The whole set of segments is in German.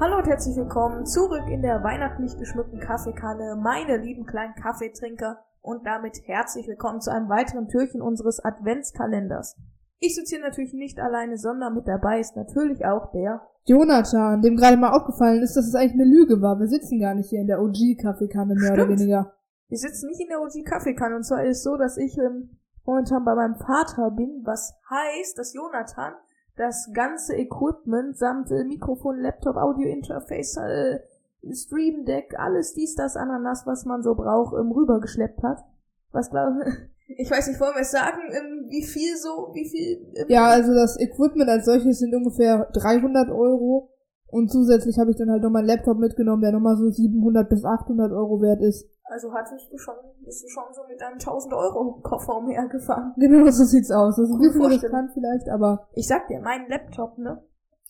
Hallo und herzlich willkommen zurück in der weihnachtlich geschmückten Kaffeekanne, meine lieben kleinen Kaffeetrinker und damit herzlich willkommen zu einem weiteren Türchen unseres Adventskalenders. Ich sitze hier natürlich nicht alleine, sondern mit dabei ist natürlich auch der Jonathan, dem gerade mal aufgefallen ist, dass es eigentlich eine Lüge war. Wir sitzen gar nicht hier in der OG-Kaffeekanne, mehr oder Stimmt. weniger. Wir sitzen nicht in der OG Kaffeekanne und zwar ist es so, dass ich ähm, momentan bei meinem Vater bin, was heißt, dass Jonathan das ganze Equipment samt äh, Mikrofon, Laptop, Audio Interface, äh, Stream Deck, alles dies, das, Ananas, was man so braucht, ähm, rübergeschleppt hat. Was glaube ich, weiß nicht, wollen wir es sagen, ähm, wie viel so, wie viel, ähm, Ja, also das Equipment als solches sind ungefähr 300 Euro. Und zusätzlich habe ich dann halt noch meinen Laptop mitgenommen, der nochmal so 700 bis 800 Euro wert ist. Also hattest du schon, bist du schon so mit einem 1000 Euro Koffer umhergefahren. Genau so sieht's aus. Das ist ein bisschen riskant vielleicht, aber Ich sag dir, mein Laptop, ne?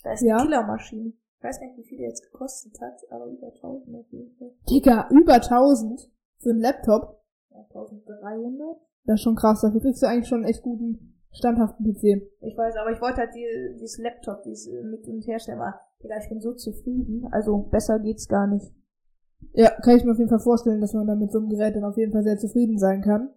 Da ist Ja? eine Killermaschine. Ich weiß nicht, wie viel der jetzt gekostet hat, aber über 1000 auf jeden Fall. Digga, über 1000 für einen Laptop. Ja, 1300? Das ist schon krass. Dafür kriegst du eigentlich schon einen echt guten, standhaften PC. Ich weiß, aber ich wollte halt die, dieses Laptop, dieses mit und herstellen, aber Digga, ich bin so zufrieden. Also, besser geht's gar nicht. Ja, kann ich mir auf jeden Fall vorstellen, dass man dann mit so einem Gerät dann auf jeden Fall sehr zufrieden sein kann.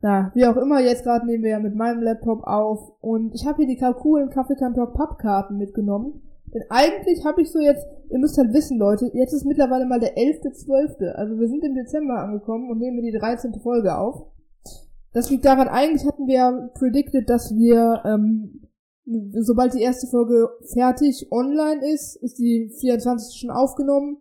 Na, wie auch immer, jetzt gerade nehmen wir ja mit meinem Laptop auf und ich habe hier die coolen Kaffeekantor Pappkarten mitgenommen. Denn eigentlich habe ich so jetzt, ihr müsst halt wissen, Leute, jetzt ist mittlerweile mal der 11.12., also wir sind im Dezember angekommen und nehmen die 13. Folge auf. Das liegt daran, eigentlich hatten wir ja predicted, dass wir, ähm, sobald die erste Folge fertig online ist, ist die 24. schon aufgenommen.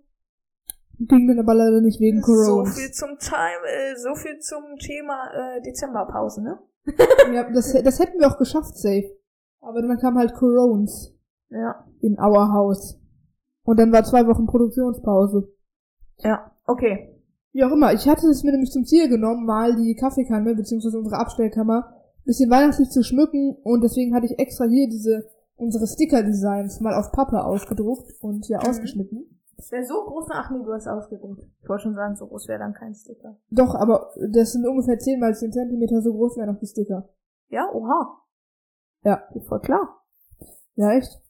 Ging dann aber leider nicht wegen So Corona. viel zum Time, äh, so viel zum Thema äh, Dezemberpause, ne? Ja, das, das hätten wir auch geschafft, safe. Aber dann kam halt Corones Ja. in our house. Und dann war zwei Wochen Produktionspause. Ja. Okay. Wie auch immer, ich hatte es mir nämlich zum Ziel genommen, mal die Kaffeekanne, beziehungsweise unsere Abstellkammer, ein bisschen weihnachtlich zu schmücken und deswegen hatte ich extra hier diese, unsere Sticker-Designs mal auf Pappe ausgedruckt und hier Mhm. ausgeschnitten. Das wäre so groß, ach nee, du hast ausgedruckt. Ich wollte schon sagen, so groß wäre dann kein Sticker. Doch, aber das sind ungefähr 10 mal 10 Zentimeter, so groß wären noch die Sticker. Ja, oha. Ja. Geht voll klar. Ja, echt?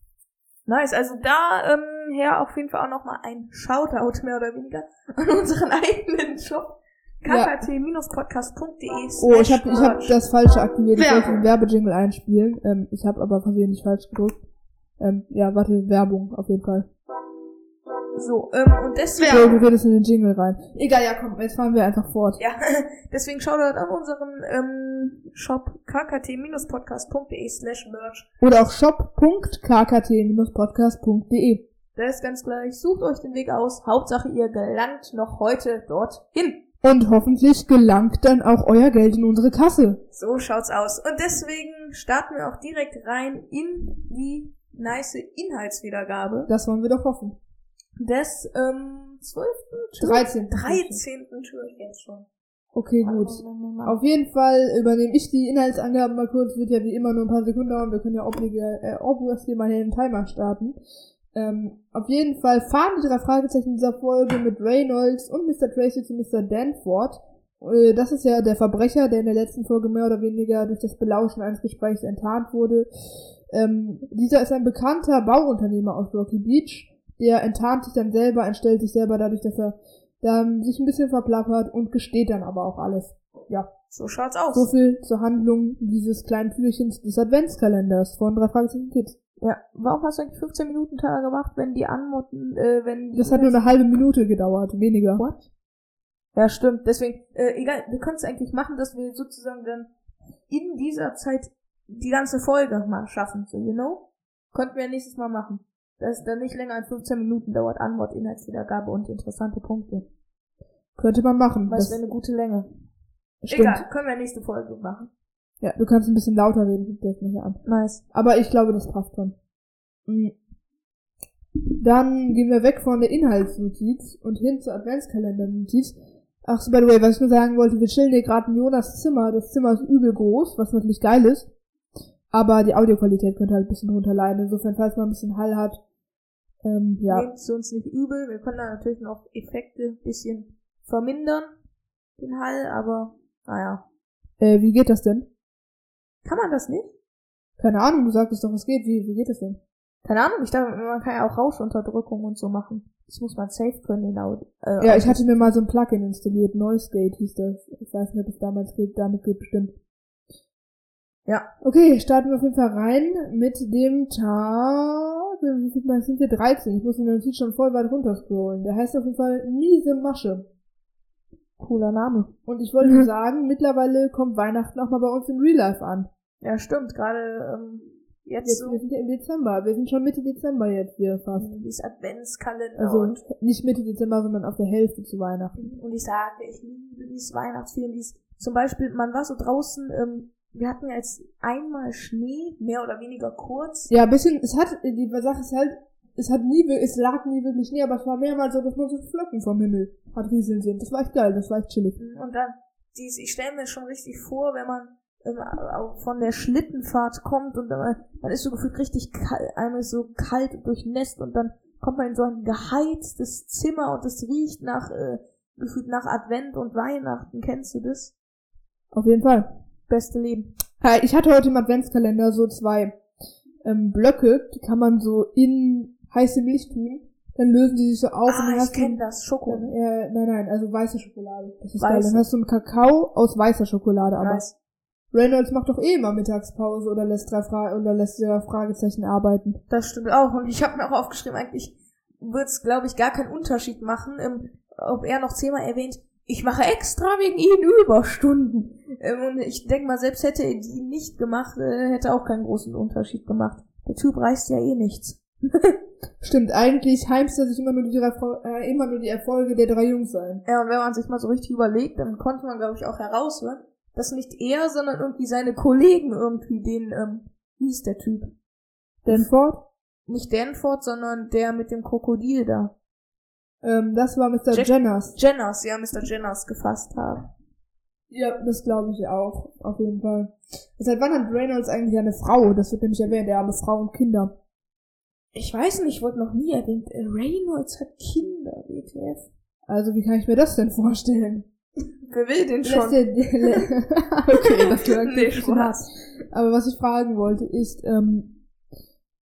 Nice, also da ähm, her auf jeden Fall auch nochmal ein Shoutout mehr oder weniger an unseren eigenen Shop Ja. kkt-podcast.de Oh, ich habe ich hab das falsche aktiviert. Ich wollte den Werbejingle einspielen. Ähm, ich habe aber versehentlich falsch gedrückt. Ähm, ja, warte, Werbung auf jeden Fall. So, ähm, und So, deswegen, du redest in den Jingle rein. Egal, ja komm, jetzt fahren wir einfach fort. ja, deswegen Shoutout an unseren ähm, Shop kkt-podcast.de slash merch. Oder auch shop.kkt-podcast.de. Das ist ganz gleich. Sucht euch den Weg aus. Hauptsache ihr gelangt noch heute dorthin. Und hoffentlich gelangt dann auch euer Geld in unsere Kasse. So schaut's aus. Und deswegen starten wir auch direkt rein in die nice Inhaltswiedergabe Das wollen wir doch hoffen. Des ähm, 12. 13. 13. Türchens schon. Okay, gut. Auf jeden Fall übernehme ich die Inhaltsangaben mal kurz. Wird ja wie immer nur ein paar Sekunden dauern. Wir können ja oblige, äh, obviously mal hier den Timer starten. Ähm, auf jeden Fall fahren die drei Fragezeichen dieser Folge mit Reynolds und Mr. Tracy zu Mr. Danforth. Äh, das ist ja der Verbrecher, der in der letzten Folge mehr oder weniger durch das Belauschen eines Gesprächs enttarnt wurde. Ähm, dieser ist ein bekannter Bauunternehmer aus Rocky Beach. Der enttarnt sich dann selber, entstellt sich selber dadurch, dass er dann sich ein bisschen verplappert und gesteht dann aber auch alles. Ja, So schaut's aus. so viel zur Handlung dieses kleinen Türchens des Adventskalenders von drei Fragezeichen Kids. Ja. Warum hast du eigentlich 15 Minuten Tage gemacht, wenn die Anmotten, äh, wenn die Das hat nur eine halbe Minute gedauert, weniger. What? Ja, stimmt. Deswegen, äh, egal, wir können es eigentlich machen, dass wir sozusagen dann in dieser Zeit die ganze Folge mal schaffen, so, you know? Könnten wir ja nächstes Mal machen. Dass es dann nicht länger als 15 Minuten dauert, Antwort, Inhaltswiedergabe und interessante Punkte. Könnte man machen. Was Das wäre eine gute Länge. stimmt. Egal, können wir nächste Folge machen. Ja, du kannst ein bisschen lauter reden, guck dir das mal hier an. Nice. Aber ich glaube, das passt schon. Mhm. Dann gehen wir weg von der Inhaltsnotiz und hin zur Adventskalender-Notiz. Ach so, by the way, was ich nur sagen wollte, wir chillen hier gerade in Jonas Zimmer. Das Zimmer ist übel groß, was natürlich geil ist. Aber die Audioqualität könnte halt ein bisschen runterleiden. Insofern, falls man ein bisschen Hall hat, ähm, ja. Nehmt's uns nicht übel. Wir können da natürlich noch Effekte ein bisschen vermindern, den Hall, aber naja. Äh, wie geht das denn? Kann man das nicht? Keine Ahnung, du sagtest doch, es geht. Wie, wie geht das denn? Keine Ahnung, ich dachte, man kann ja auch Rauschunterdrückung und so machen. Das muss man safe können in Audio. Äh, Ja, ich hatte mir mal so ein Plugin installiert, Noise Gate hieß das. Ich weiß nicht, ob es damals geht, damit geht bestimmt. Ja. Okay, starten wir auf jeden Fall rein mit dem Tag. Wie viel Mal sind wir? 13. Ich muss den Notiz schon voll weit runterscrollen. Der heißt auf jeden Fall Miese Masche. Cooler Name. Und ich wollte nur sagen, mittlerweile kommt Weihnachten auch mal bei uns im Real Life an. Ja, stimmt. Gerade ähm, jetzt, Jetzt, so wir sind ja im Dezember. Wir sind schon Mitte Dezember jetzt hier fast. dieses Adventskalender Also und, nicht Mitte Dezember, sondern auf der Hälfte zu Weihnachten. und ich sage, ich liebe dieses Weihnachtsfilm. Dieses, zum Beispiel, man war so draußen, ähm, wir hatten jetzt einmal Schnee, mehr oder weniger kurz. Ja, ein bisschen, es hat, die Sache ist halt, es hat nie, es lag nie wirklich Schnee, aber es war mehrmals so, dass man so Flocken vom Himmel hat rieseln sehen. Das war echt geil, das war echt chillig. Und dann, dies, ich stelle mir schon richtig vor, wenn man ähm, von der Schlittenfahrt kommt und dann, man ist so gefühlt richtig kalt, einem ist so kalt und durchnässt und dann kommt man in so ein geheiztes Zimmer und es riecht nach, äh, gefühlt nach Advent und Weihnachten. Kennst du das? Auf jeden Fall. Beste Leben. Ja, Ich hatte heute im Adventskalender so zwei ähm, Blöcke, die kann man so in heiße Milch tun, dann lösen die sich so auf und ah, dann ich hast du kenne das. Schoko. äh, nein, nein, also weiße Schokolade. Das ist Weiße. geil. Dann hast du einen Kakao aus weißer Schokolade, aber Nice. Reynolds macht doch eh immer Mittagspause oder lässt drei Fra oder lässt drei Fragezeichen arbeiten. Das stimmt auch. Und ich habe mir auch aufgeschrieben, eigentlich wird es, glaube ich, gar keinen Unterschied machen, ähm, ob er noch zehnmal erwähnt, ich mache extra wegen ihnen Überstunden. Ähm, und ich denke mal, selbst hätte er die nicht gemacht, äh, hätte auch keinen großen Unterschied gemacht. Der Typ reißt ja eh nichts. Stimmt, eigentlich heimst er sich immer nur die, äh, immer nur die Erfolge der drei Jungs ein. Ja, und wenn man sich mal so richtig überlegt, dann konnte man, glaube ich, auch heraushören, dass nicht er, sondern irgendwie seine Kollegen irgendwie den, ähm, wie hieß der Typ? Danford? Nicht Danford, sondern der mit dem Krokodil da. Ähm, das war Mr. Jack- Jenners. Jenners, ja, Mr. Jenners gefasst haben. Ja, das glaube ich auch, auf jeden Fall. Seit wann hat Reynolds eigentlich eine Frau? Das wird nämlich erwähnt, er habe Frau und Kinder. Ich weiß nicht, wurde noch nie erwähnt. äh, Reynolds hat Kinder, WTF. Also wie kann ich mir das denn vorstellen? Wer will den schon? okay, das klingt Nee. Spaß. Aber was ich fragen wollte ist, ähm,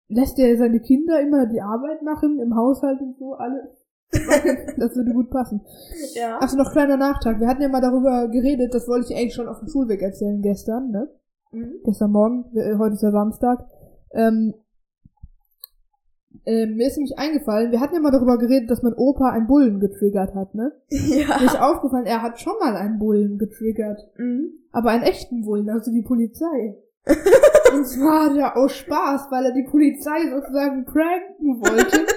lässt er seine Kinder immer die Arbeit machen, im Haushalt und so, alles? das würde gut passen. Ja. Achso, noch kleiner Nachtrag. Wir hatten ja mal darüber geredet, das wollte ich eigentlich schon auf dem Schulweg erzählen gestern, ne? Mhm. Gestern Morgen, äh, heute ist ja Samstag. Ähm, ähm, mir ist nämlich eingefallen, wir hatten ja mal darüber geredet, dass mein Opa einen Bullen getriggert hat, ne? Mir Ja. ist aufgefallen, er hat schon mal einen Bullen getriggert. Mhm. Aber einen echten Bullen, also die Polizei. Und zwar ja aus Spaß, weil er die Polizei sozusagen pranken wollte.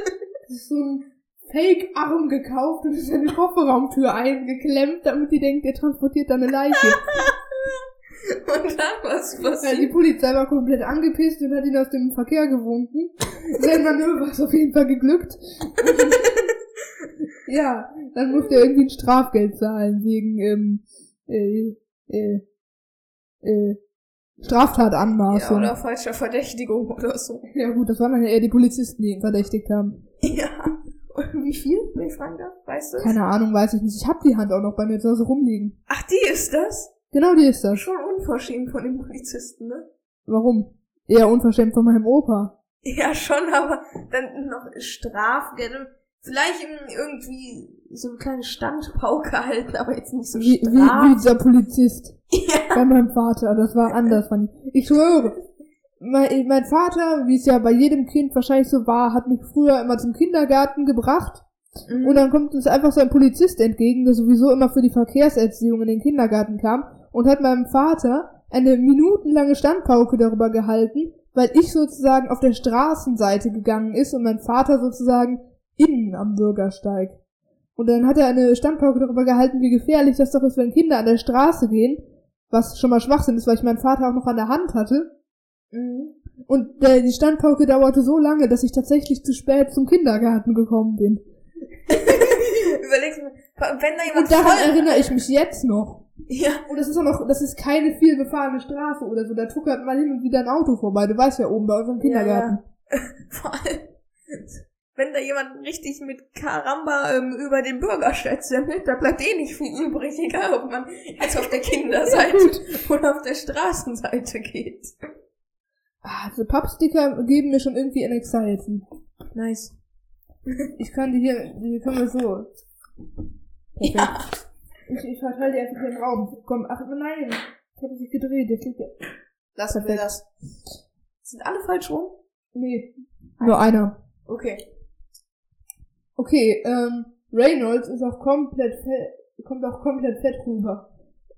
Das ist so ein Fake-Arm gekauft und ist in die Kofferraumtür eingeklemmt, damit die denkt, er transportiert da eine Leiche. Und dann was Ja, die passiert? Polizei war komplett angepisst und hat ihn aus dem Verkehr gewunken. Sein Manöver ist auf jeden Fall geglückt. ja, dann musste er irgendwie ein Strafgeld zahlen wegen ähm, äh, äh, äh, Ja, Straftatanmaßung. oder falscher Verdächtigung oder so. Ja gut, das waren dann ja eher die Polizisten, die ihn verdächtigt haben. Ja. Wie viel, wenn ich fragen darf? Weißt du? Keine Ahnung, weiß ich nicht. Ich hab die Hand auch noch bei mir zu Hause rumliegen. Ach, die ist das? Genau die ist das. Schon unverschämt von den Polizisten, ne? Warum? Eher unverschämt von meinem Opa. Ja, schon, aber dann noch Strafgeld. Vielleicht irgendwie so eine kleine Standpauke halten, aber jetzt nicht so Wie, wie, Straf. wie dieser Polizist. Ja. bei meinem Vater. Das war anders. Ich. ich schwöre. Mein, mein Vater, wie es ja bei jedem Kind wahrscheinlich so war, hat mich früher immer zum Kindergarten gebracht. Mhm. Und dann kommt uns einfach so ein Polizist entgegen, der sowieso immer für die Verkehrserziehung in den Kindergarten kam und hat meinem Vater eine minutenlange Standpauke darüber gehalten, weil ich sozusagen auf der Straßenseite gegangen ist und mein Vater sozusagen innen am Bürgersteig. Und dann hat er eine Standpauke darüber gehalten, wie gefährlich das doch ist, wenn Kinder an der Straße gehen, was schon mal Schwachsinn ist, weil ich meinen Vater auch noch an der Hand hatte. Mhm. Und der, die Standpauke dauerte so lange, dass ich tatsächlich zu spät zum Kindergarten gekommen bin. Überlegst du, wenn da jemand Und daran voll... erinnere ich mich jetzt noch. Ja, Und das ist auch noch, das ist keine viel befahrene Straße oder so. Da tuckert mal hin und wieder ein Auto vorbei. Du weißt ja oben bei unserem Kindergarten. vor allem, wenn da jemand richtig mit Karamba ähm, über den Bürgersteig semmelt, da bleibt eh nicht viel übrig, egal ob man jetzt auf der Kinderseite oder auf der Straßenseite geht. Ah, diese Pappsticker geben mir schon irgendwie Anxiety. Nice. Ich kann die hier, die können wir so. Perfekt. Ja. Ich, ich verteile die einfach hier im Raum. Komm, ach nein. Ich habe sich gedreht, jetzt liegt der. Lassen wir das. Sind alle falsch rum? Nee. Nur einer. Okay. Okay, ähm, Reynolds ist auch komplett fett, kommt auch komplett fett rüber.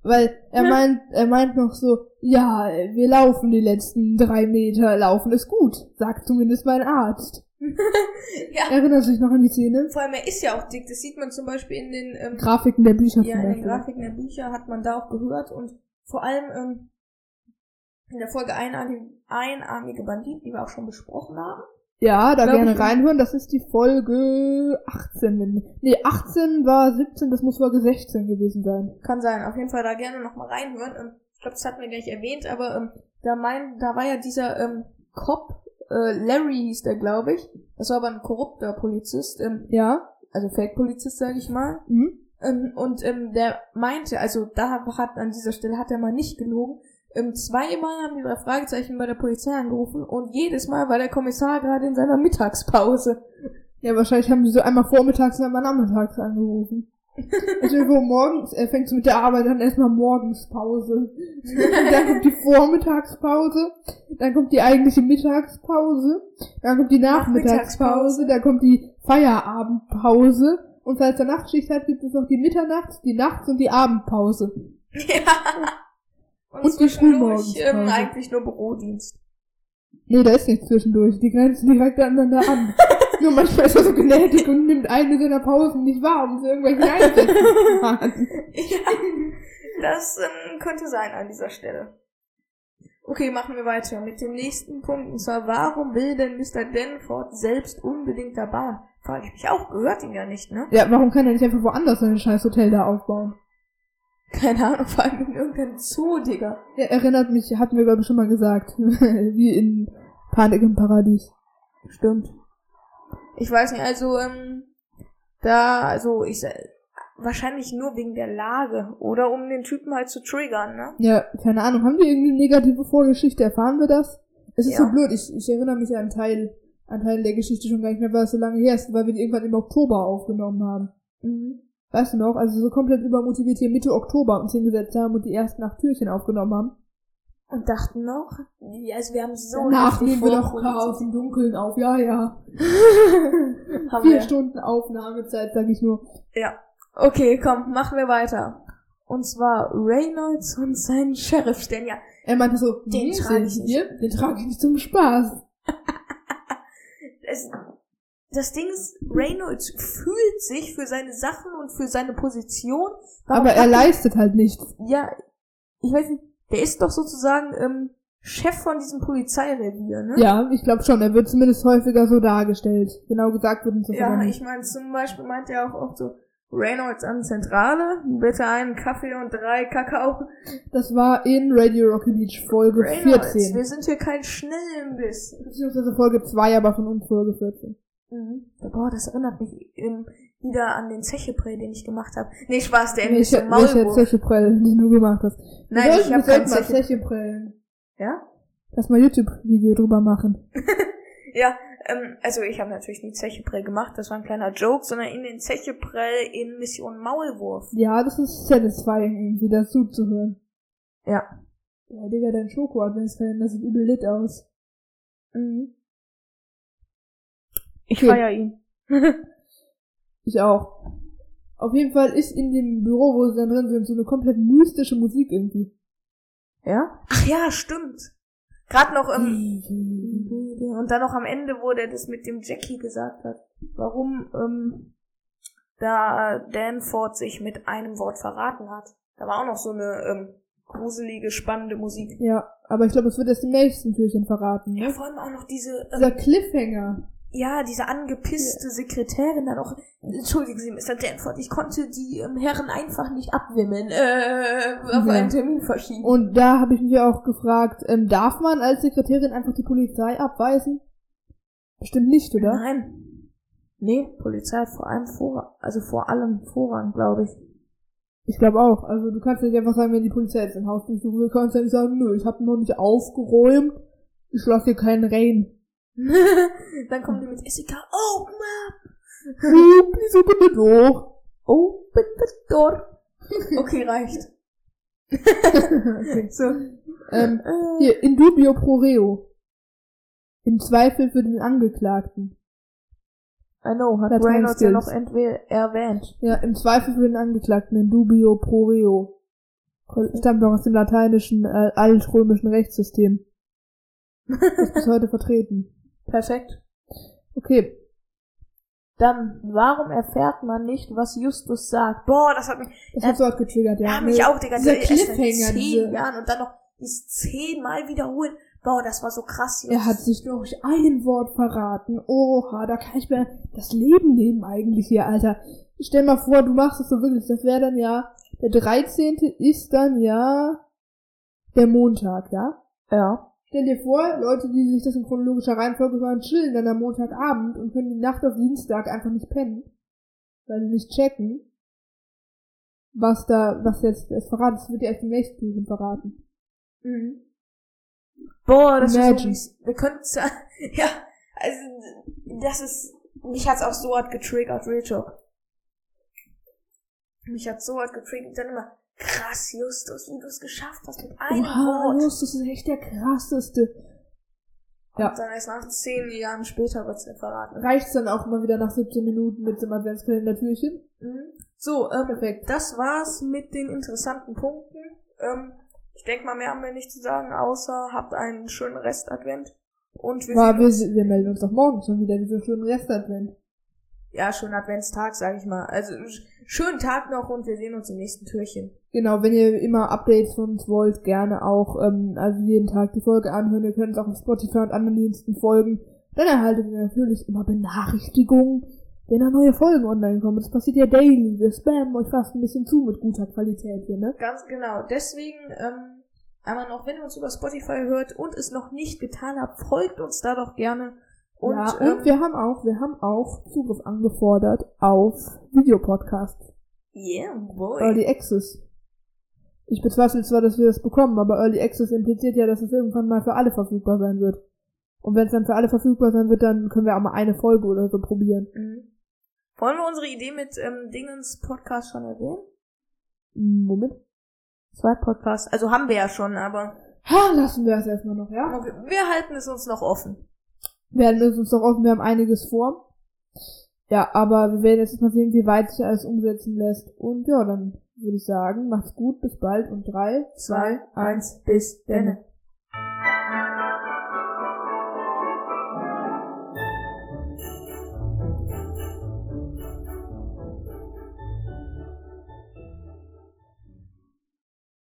Weil er Hm. meint, er meint noch so, ja, wir laufen die letzten drei Meter, laufen ist gut, sagt zumindest mein Arzt. ja. Erinnert sich noch an die Szene? Vor allem, er ist ja auch dick. Das sieht man zum Beispiel in den, ähm, Grafiken der Bücher ja, in den. Grafiken der Bücher hat man da auch gehört und vor allem, ähm, in der Folge Einarmige, Einarmige Bandit, die wir auch schon besprochen haben. Ja, da Glaub gerne reinhören, das ist die Folge 18. wenn- Nee, 18 war 17, das muss Folge 16 gewesen sein. Kann sein. Auf jeden Fall da gerne noch mal reinhören. Ähm, ich glaube, das hatten wir gleich erwähnt, aber ähm, da mein, da war ja dieser ähm, Cop, äh, Larry hieß der, glaube ich. Das war aber ein korrupter Polizist, ähm, Ja? also Fake-Polizist, sage ich mal. Mhm. Ähm, und ähm, der meinte, also da hat an dieser Stelle hat er mal nicht gelogen. Ähm, zweimal haben die drei Fragezeichen bei der Polizei angerufen und jedes Mal war der Kommissar gerade in seiner Mittagspause. Ja, wahrscheinlich haben die so einmal vormittags und einmal nachmittags angerufen. Also wo morgens, er fängt mit der Arbeit an, erstmal Morgenspause. dann kommt die Vormittagspause, dann kommt die eigentliche Mittagspause, dann kommt die Nachmittagspause, Nachmittagspause. dann kommt die Feierabendpause und falls er Nachtschicht hat, gibt es noch die Mitternachts, die Nachts und die Abendpause. ja. Und, Und zwischendurch, ähm, eigentlich nur Bürodienst. Nee, da ist nichts zwischendurch. Die grenzen direkt aneinander an. Nur manchmal ist er so gnädig und nimmt eine seiner Pausen nicht wahr, um sie irgendwelchen machen. Ja, das ähm, könnte sein an dieser Stelle. Okay, machen wir weiter mit dem nächsten Punkt. Und zwar, warum will denn Mr. Denford selbst unbedingt da bauen? Frage ich mich auch, gehört ihm ja nicht, ne? Ja, warum kann er nicht einfach woanders sein scheiß Hotel da aufbauen? Keine Ahnung, vor allem in irgendeinem Zoo, Digga. Er erinnert mich, hatten wir glaube ich schon mal gesagt, wie in Panik im Paradies. Stimmt. Ich weiß nicht, also, ähm, da, also, ich, wahrscheinlich nur wegen der Lage. Oder um den Typen halt zu triggern, ne? Ja, keine Ahnung, haben wir irgendwie eine negative Vorgeschichte? Erfahren wir das? Es ist Ja. so blöd, ich, ich erinnere mich an Teil, an Teil der Geschichte schon gar nicht mehr, weil es so lange her ist, weil wir die irgendwann im Oktober aufgenommen haben. Mhm. Weißt du noch, also so komplett übermotiviert hier Mitte Oktober uns hingesetzt haben und die ersten acht Türchen aufgenommen haben. Und dachten noch, ja, also wir haben so Danach nehmen wir doch. Chaos im Dunkeln auf, ja, ja. Vier wir. Stunden Aufnahmezeit, sag ich nur. Ja. Okay, komm, machen wir weiter. Und zwar Reynolds und seinen Sheriff stellen ja. Er meinte so, Den "Nee, trage ich nicht." Den trage ich nicht zum Spaß. das Ding ist, Reynolds fühlt sich für seine Sachen und für seine Position. Aber er leistet halt nichts. Ja, ich weiß nicht, der ist doch sozusagen ähm, Chef von diesem Polizeirevier, ne? Ja, ich glaube schon. Er wird zumindest häufiger so dargestellt. Genau gesagt wird uns das Ja, ich meine, zum Beispiel meint er auch oft so, Reynolds an Zentrale, bitte einen Kaffee und drei Kakao. Das war in Radio Rocky Beach Folge Reynolds, 14. wir sind hier kein Schnellimbiss. Beziehungsweise Folge 2, aber von uns Folge 14. Mhm. Boah, das erinnert mich ähm, wieder an den Zecheprä, den ich gemacht habe. Nee, Spaß, der Welche, ein welche Maulwurf. Zecheprell, die du gemacht hast. Nein, ich habe wir kein sollten mal Zeche. Zecheprellen. Ja? Lass mal YouTube-Video drüber machen. Ja, ähm, also ich habe natürlich nie Zecheprä gemacht, das war ein kleiner Joke, sondern in den Zecheprä in Mission Maulwurf. Ja, das ist satisfying, irgendwie dazu zu hören. Ja. Ja, Digga, dein Schoko-Adventskalender sieht übel lit aus. Mhm. Ich Okay. feier ihn. Ich auch. Auf jeden Fall ist in dem Büro, wo sie dann drin sind, so eine komplett mystische Musik irgendwie. Ja? Ach ja, stimmt. Gerade noch im und dann noch am Ende, wo der das mit dem Jackie gesagt hat, warum ähm, da Danford sich mit einem Wort verraten hat. Da war auch noch so eine ähm, gruselige, spannende Musik. Ja, aber ich glaube, es wird erst im nächsten Türchen verraten. Ja, Ne? vor allem auch noch diese, Dieser ähm, Cliffhanger. Ja, diese angepisste Sekretärin dann auch. Entschuldigen Sie, Mr. Danford, ich konnte die ähm, Herren einfach nicht abwimmeln, äh, auf Ja. einen Termin verschieben. Und da habe ich mich auch gefragt, ähm, darf man als Sekretärin einfach die Polizei abweisen? Bestimmt nicht, oder? Nein. Nee, Polizei hat vor allem vor, also vor allem Vorrang, glaube ich. Ich glaube auch. Also du kannst nicht einfach sagen, wenn die Polizei jetzt ein Haus durchsuchen will, kannst du ja nicht sagen, nö, ich habe noch nicht aufgeräumt. Ich lass hier keinen rein. Dann kommen die mit Jessica, open up! Oh, please open the door. Open the door. Okay, reicht. okay. So. Ähm, Äh, hier, in dubio pro reo. Im Zweifel für den Angeklagten. I know, hat Reynolds ja noch erwähnt. Ja, im Zweifel für den Angeklagten. In dubio pro reo. Stammt noch aus dem lateinischen, äh, altrömischen Rechtssystem. Ist bis heute vertreten. Perfekt. Okay. Dann, warum erfährt man nicht, was Justus sagt? Boah, das hat mich, Das Ja, hat sofort getriggert, ja. ja, mich auch, Digga. dieser Cliffhanger, zehn Jahren und dann noch dieses zehnmal wiederholen. Boah, das war so krass. Er hat sich durch ein Wort verraten. Oha, da kann ich mir das Leben nehmen eigentlich hier, Alter. Stell mal vor, du machst es so wirklich. Das wäre dann ja, der 13. ist dann ja der Montag, ja? Ja. Stell dir vor, Leute, die sich das in chronologischer Reihenfolge hören, chillen dann am Montagabend und können die Nacht auf Dienstag einfach nicht pennen. Weil sie nicht checken, was da, was jetzt es verraten. Das wird ja erst im nächsten Türchen verraten. Mhm. Boah, das Imagine. ist so, wir könnten ja, also, das ist, mich hat's auch so hart getriggert, Real Talk. Mich hat's so hart getriggert, dann immer, krass, Justus, wie du es geschafft hast mit einem Oha, Wort. Justus ist echt der krasseste. Ja. Und dann erst nach zehn Jahren später wird's mir verraten. reicht's dann auch immer wieder nach 17 Minuten mit dem Adventskalender-Türchen. Mhm. So, ähm, Perfekt. das war's mit den interessanten Punkten. Ähm, ich denke mal, mehr haben wir nicht zu sagen, außer habt einen schönen Rest-Advent. Und wir sehen wir, wir melden uns doch morgen schon wieder, diese schönen Restadvent. Ja, schönen Adventstag, sag ich mal. Also, sch- schönen Tag noch und wir sehen uns im nächsten Türchen. Genau, wenn ihr immer Updates von uns wollt, gerne auch, ähm, also jeden Tag die Folge anhören. Ihr könnt uns auch auf Spotify und anderen Diensten folgen. Dann erhaltet ihr natürlich immer Benachrichtigungen, wenn da neue Folgen online kommen. Das passiert ja daily. Wir spammen euch fast ein bisschen zu mit guter Qualität hier, ne? Ganz genau. Deswegen, ähm, einmal noch, wenn ihr uns über Spotify hört und es noch nicht getan habt, folgt uns da doch gerne. Und, ja, und ähm, wir haben auch, wir haben auch Zugriff angefordert auf Videopodcasts. yeah, boy. Early Access. Ich bezweifle zwar, dass wir das bekommen, aber Early Access impliziert ja, dass es irgendwann mal für alle verfügbar sein wird. Und wenn es dann für alle verfügbar sein wird, dann können wir auch mal eine Folge oder so probieren. Mhm. Wollen wir unsere Idee mit ähm, Dingens Podcast schon erwähnen? Moment. Zwei Podcasts. Also haben wir ja schon, aber Ha, lassen wir es erstmal noch, ja? okay, wir halten es uns noch offen. Wir halten es uns doch offen, wir haben einiges vor. Ja, aber wir werden jetzt mal sehen, wie weit sich alles umsetzen lässt. Und ja, dann würde ich sagen, macht's gut, bis bald und drei, zwei, eins, bis denne.